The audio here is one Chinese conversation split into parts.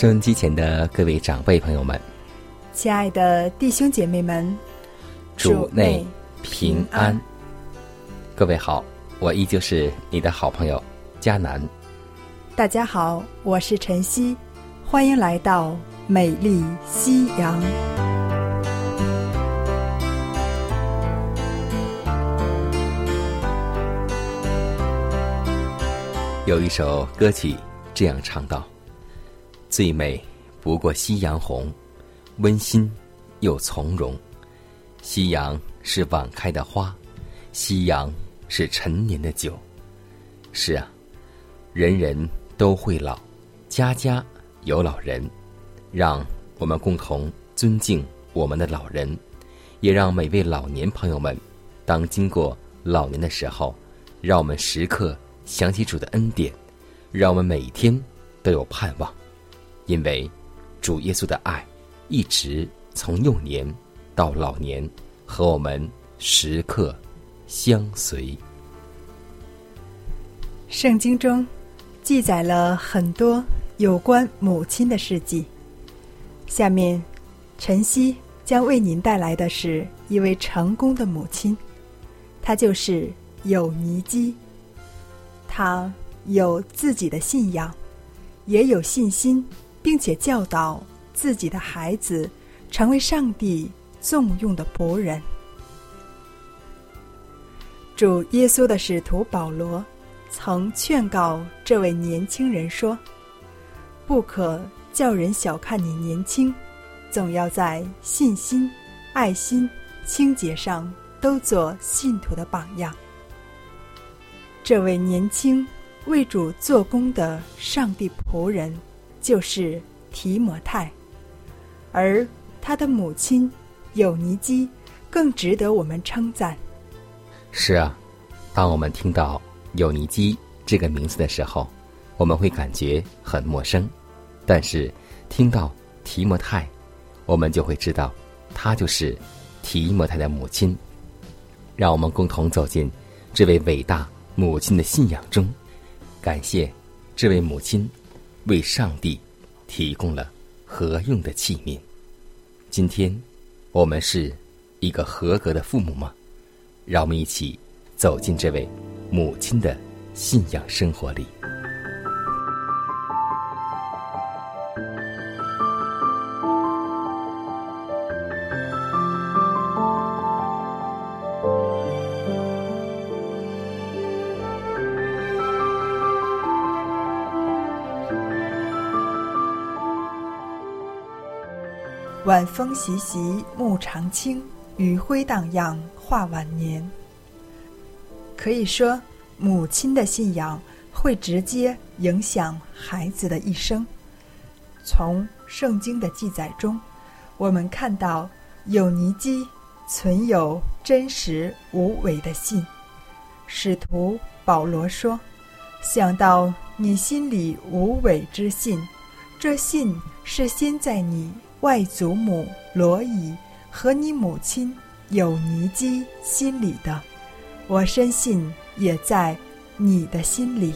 收音机前的各位长辈朋友们，亲爱的弟兄姐妹们，主内平安。各位好，我依旧是你的好朋友佳南。大家好，我是晨曦，欢迎来到美丽夕阳。有一首歌曲这样唱道。最美不过夕阳红，温馨又从容。夕阳是晚开的花，夕阳是陈年的酒。是啊，人人都会老，家家有老人。让我们共同尊敬我们的老人，也让每位老年朋友们，当经过老年的时候，让我们时刻想起主的恩典，让我们每天都有盼望。因为主耶稣的爱一直从幼年到老年和我们时刻相随。圣经中记载了很多有关母亲的事迹。下面，晨曦将为您带来的是一位成功的母亲，她就是有尼基。她有自己的信仰，也有信心。并且教导自己的孩子成为上帝重用的仆人。主耶稣的使徒保罗曾劝告这位年轻人说：“不可叫人小看你年轻，总要在信心、爱心、清洁上都做信徒的榜样。”这位年轻为主做工的上帝仆人。就是提摩太，而他的母亲有尼基更值得我们称赞。是啊，当我们听到有尼基这个名字的时候，我们会感觉很陌生；但是听到提摩太，我们就会知道，他就是提摩太的母亲。让我们共同走进这位伟大母亲的信仰中，感谢这位母亲。为上帝提供了何用的器皿。今天，我们是一个合格的父母吗？让我们一起走进这位母亲的信仰生活里。晚风习习，暮长青；余晖荡漾，画晚年。可以说，母亲的信仰会直接影响孩子的一生。从圣经的记载中，我们看到有尼基存有真实无伪的信。使徒保罗说：“想到你心里无伪之信，这信是先在你。”外祖母罗伊和你母亲有尼基心里的，我深信也在你的心里。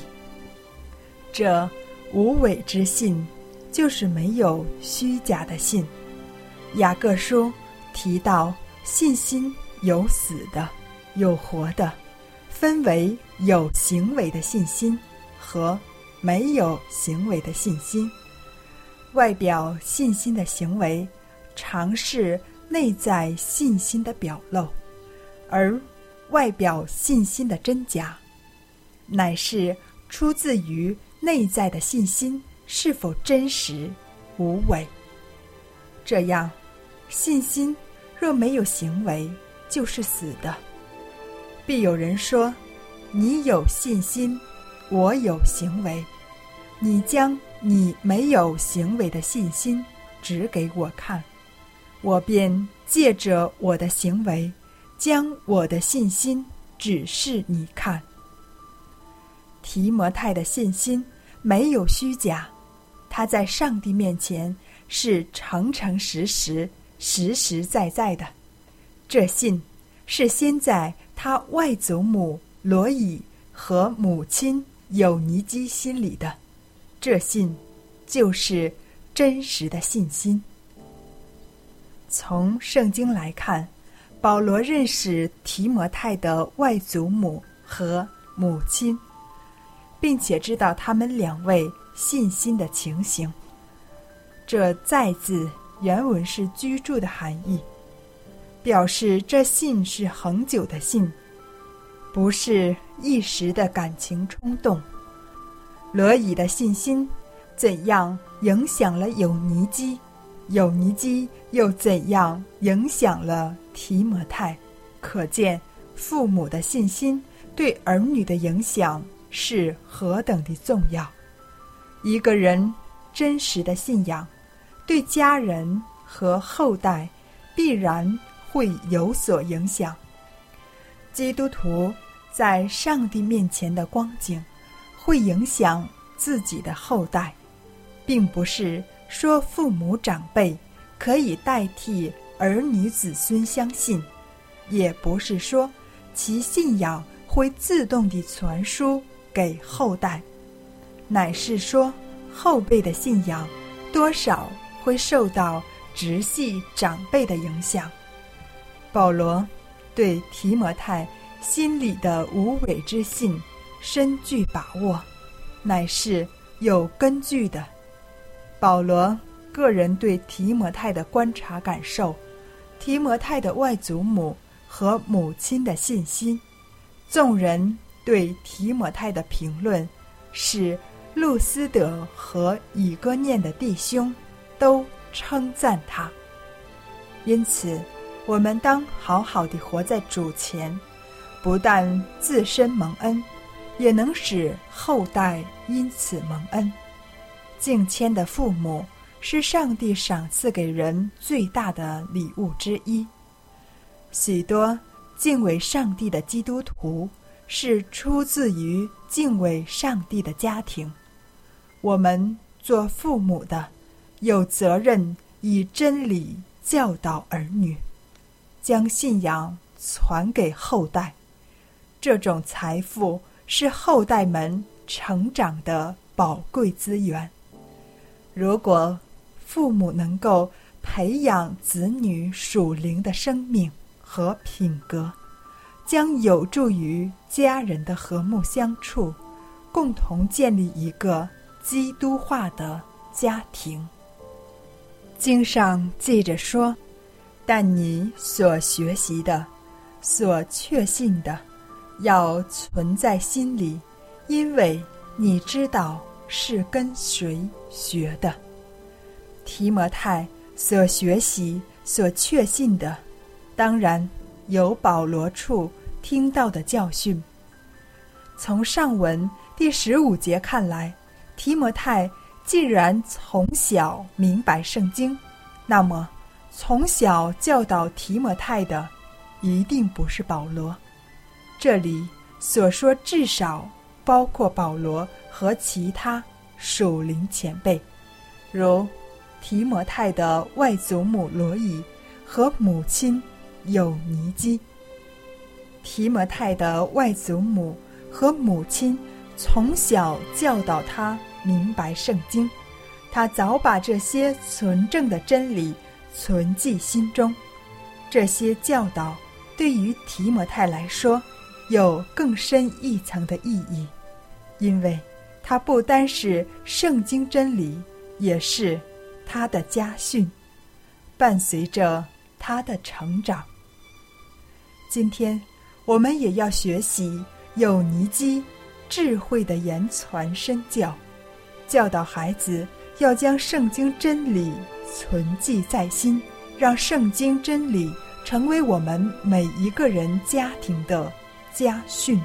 这无伪之信，就是没有虚假的信。雅各书提到信心有死的，有活的，分为有行为的信心和没有行为的信心。外表信心的行为，常是内在信心的表露，而外表信心的真假，乃是出自于内在的信心是否真实无伪。这样，信心若没有行为，就是死的。必有人说：“你有信心，我有行为。你将你没有行为的信心指给我看，我便借着我的行为，将我的信心指示你看。”提摩太的信心没有虚假，他在上帝面前是诚诚实实、实实在在的。这信是先在。他外祖母罗以和母亲有尼基心里的这信，就是真实的信心。从圣经来看，保罗认识提摩太的外祖母和母亲，并且知道他们两位信心的情形。这“在”字原文是居住的含义。表示这信是恒久的信，不是一时的感情冲动。罗伊的信心怎样影响了有尼基？有尼基又怎样影响了提摩太？可见父母的信心对儿女的影响是何等的重要。一个人真实的信仰，对家人和后代必然。会有所影响。基督徒在上帝面前的光景，会影响自己的后代，并不是说父母长辈可以代替儿女子孙相信，也不是说其信仰会自动地传输给后代，乃是说后辈的信仰多少会受到直系长辈的影响。保罗对提摩太心里的无伪之信深具把握，乃是有根据的。保罗个人对提摩太的观察感受，提摩太的外祖母和母亲的信心，众人对提摩太的评论，使路斯德和以哥念的弟兄都称赞他。因此。我们当好好的活在主前，不但自身蒙恩，也能使后代因此蒙恩。敬谦的父母是上帝赏赐给人最大的礼物之一。许多敬畏上帝的基督徒是出自于敬畏上帝的家庭。我们做父母的有责任以真理教导儿女。将信仰传给后代，这种财富是后代们成长的宝贵资源。如果父母能够培养子女属灵的生命和品格，将有助于家人的和睦相处，共同建立一个基督化的家庭。经上记着说。但你所学习的，所确信的，要存在心里，因为你知道是跟谁学的。提摩太所学习、所确信的，当然有保罗处听到的教训。从上文第十五节看来，提摩太既然从小明白圣经，那么。从小教导提摩太的，一定不是保罗。这里所说至少包括保罗和其他属灵前辈，如提摩太的外祖母罗伊和母亲有尼基。提摩太的外祖母和母亲从小教导他明白圣经，他早把这些纯正的真理。存记心中，这些教导对于提摩太来说有更深一层的意义，因为它不单是圣经真理，也是他的家训，伴随着他的成长。今天，我们也要学习有尼基智慧的言传身教，教导孩子要将圣经真理存记在心，让圣经真理成为我们每一个人家庭的家训。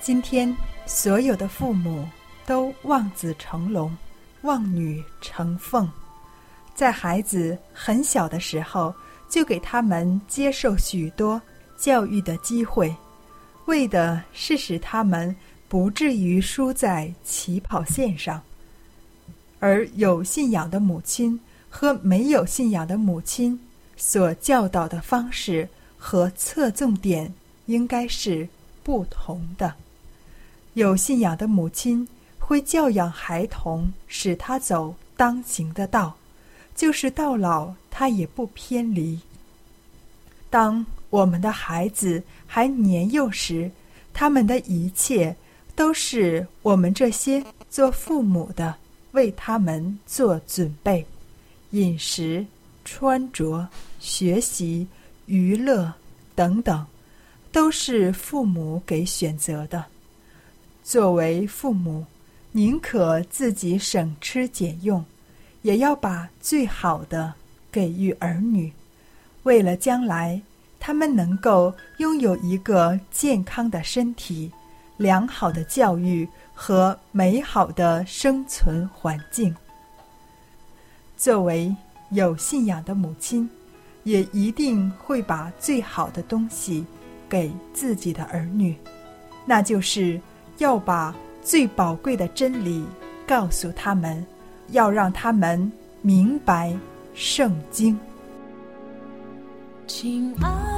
今天，所有的父母都望子成龙，望女成凤，在孩子很小的时候就给他们接受许多。教育的机会，为的是使他们不至于输在起跑线上。而有信仰的母亲和没有信仰的母亲所教导的方式和侧重点应该是不同的。有信仰的母亲会教养孩童，使他走当行的道，就是到老他也不偏离。当我们的孩子还年幼时，他们的一切都是我们这些做父母的为他们做准备，饮食、穿着、学习、娱乐等等，都是父母给选择的。作为父母，宁可自己省吃俭用，也要把最好的给予儿女，为了将来。他们能够拥有一个健康的身体、良好的教育和美好的生存环境。作为有信仰的母亲，也一定会把最好的东西给自己的儿女，那就是要把最宝贵的真理告诉他们，要让他们明白圣经。亲爱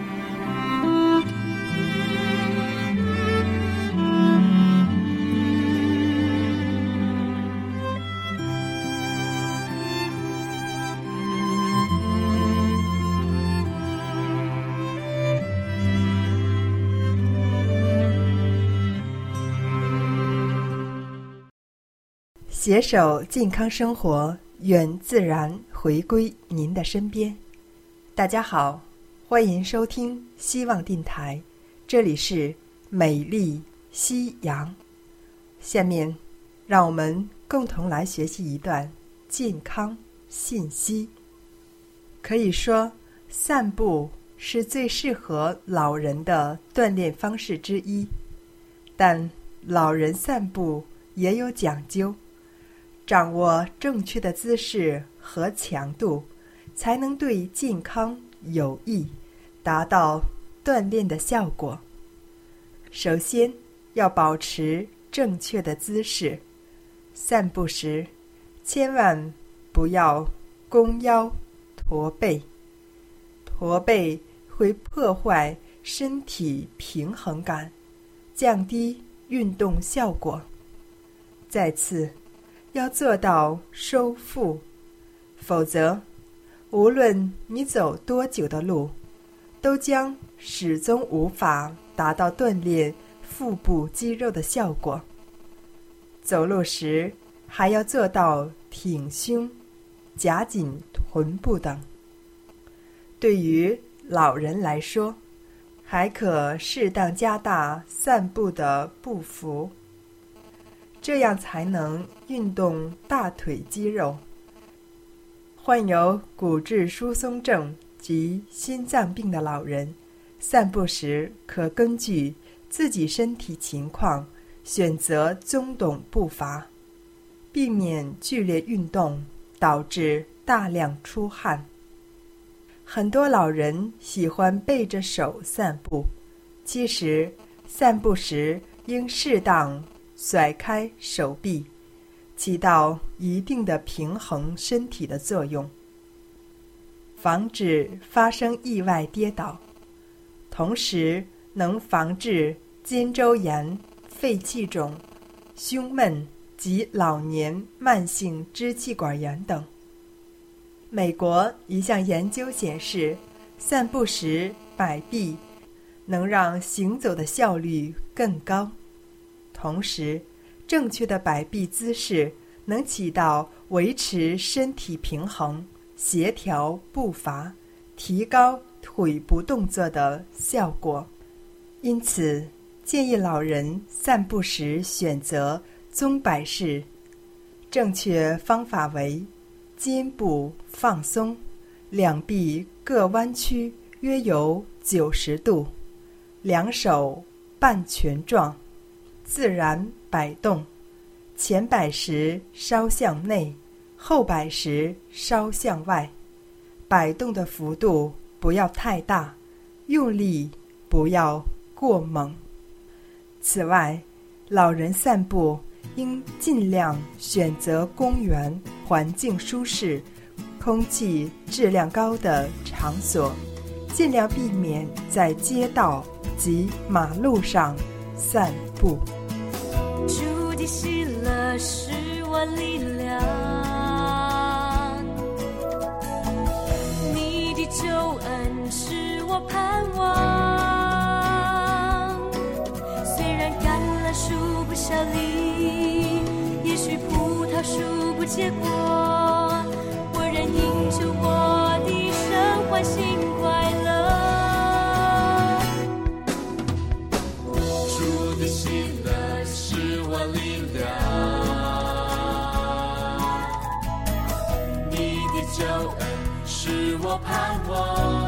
携手健康生活，愿自然回归您的身边。大家好，欢迎收听希望电台，这里是美丽夕阳。下面，让我们共同来学习一段健康信息。可以说，散步是最适合老人的锻炼方式之一，但老人散步也有讲究。掌握正确的姿势和强度，才能对健康有益，达到锻炼的效果。首先要保持正确的姿势，散步时千万不要弓腰驼背，驼背会破坏身体平衡感，降低运动效果。再次。要做到收腹，否则，无论你走多久的路，都将始终无法达到锻炼腹部肌肉的效果。走路时还要做到挺胸、夹紧臀部等。对于老人来说，还可适当加大散步的步幅。这样才能运动大腿肌肉。患有骨质疏松症及心脏病的老人，散步时可根据自己身体情况选择中等步伐，避免剧烈运动导致大量出汗。很多老人喜欢背着手散步，其实散步时应适当。甩开手臂，起到一定的平衡身体的作用，防止发生意外跌倒，同时能防治肩周炎、肺气肿、胸闷及老年慢性支气管炎等。美国一项研究显示，散步时摆臂能让行走的效率更高。同时，正确的摆臂姿势能起到维持身体平衡、协调步伐、提高腿部动作的效果。因此，建议老人散步时选择中摆式。正确方法为：肩部放松，两臂各弯曲约有九十度，两手半拳状。自然摆动，前摆时稍向内，后摆时稍向外，摆动的幅度不要太大，用力不要过猛。此外，老人散步应尽量选择公园环境舒适、空气质量高的场所，尽量避免在街道及马路上散步。主的喜乐是我力量，你的救恩是我盼望。虽然橄榄树不效力，也许葡萄树不结果，我仍因救我的神欢心我盼望。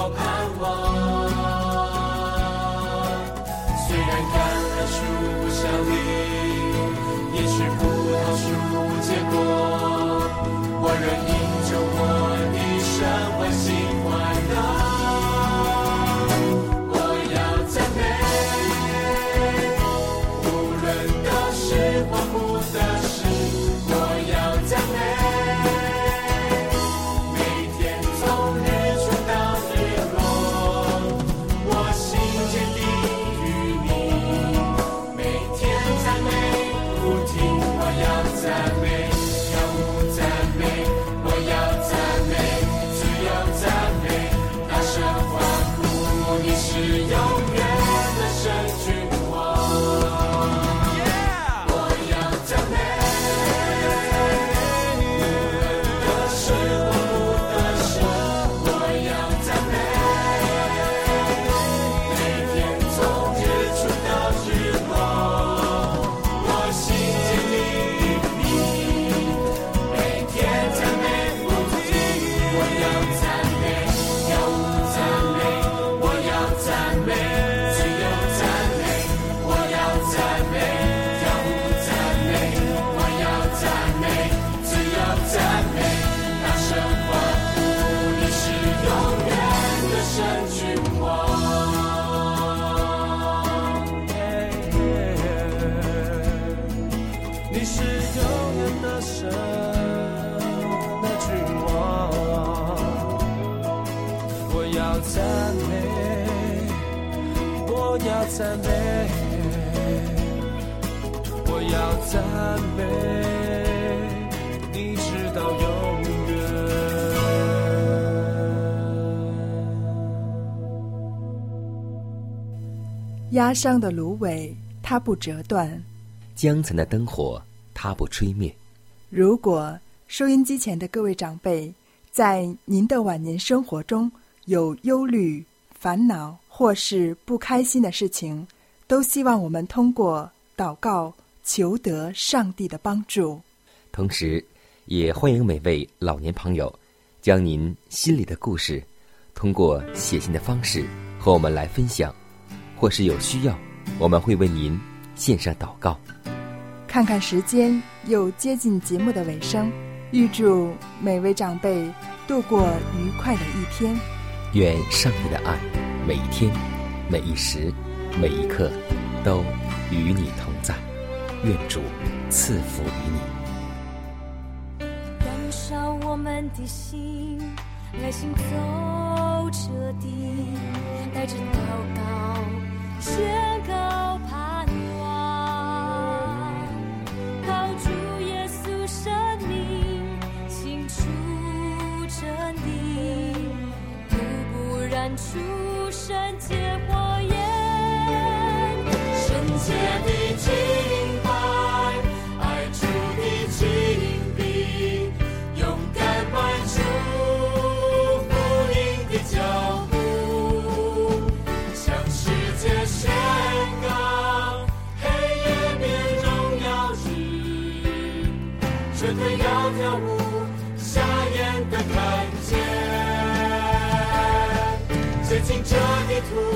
我盼望。虽然橄榄树不效力，我要赞美，我要赞美，你直到永远。压伤的芦苇，它不折断。江城的灯火，它不吹灭。如果收音机前的各位长辈，在您的晚年生活中有忧虑、烦恼或是不开心的事情，都希望我们通过祷告求得上帝的帮助。同时，也欢迎每位老年朋友，将您心里的故事，通过写信的方式和我们来分享，或是有需要，我们会为您献上祷告。看看时间，又接近节目的尾声，预祝每位长辈度过愉快的一天。愿上帝的爱，每一天、每一时、每一刻，都与你同在。愿主赐福于你。燃烧我们的心，来行走彻底，带着祷告，宣告步燃出圣洁火焰，圣洁的敬拜，爱主的敬礼，勇敢迈出福音的脚步，向世界宣告黑夜变荣耀日，绝对要跳舞 journey through.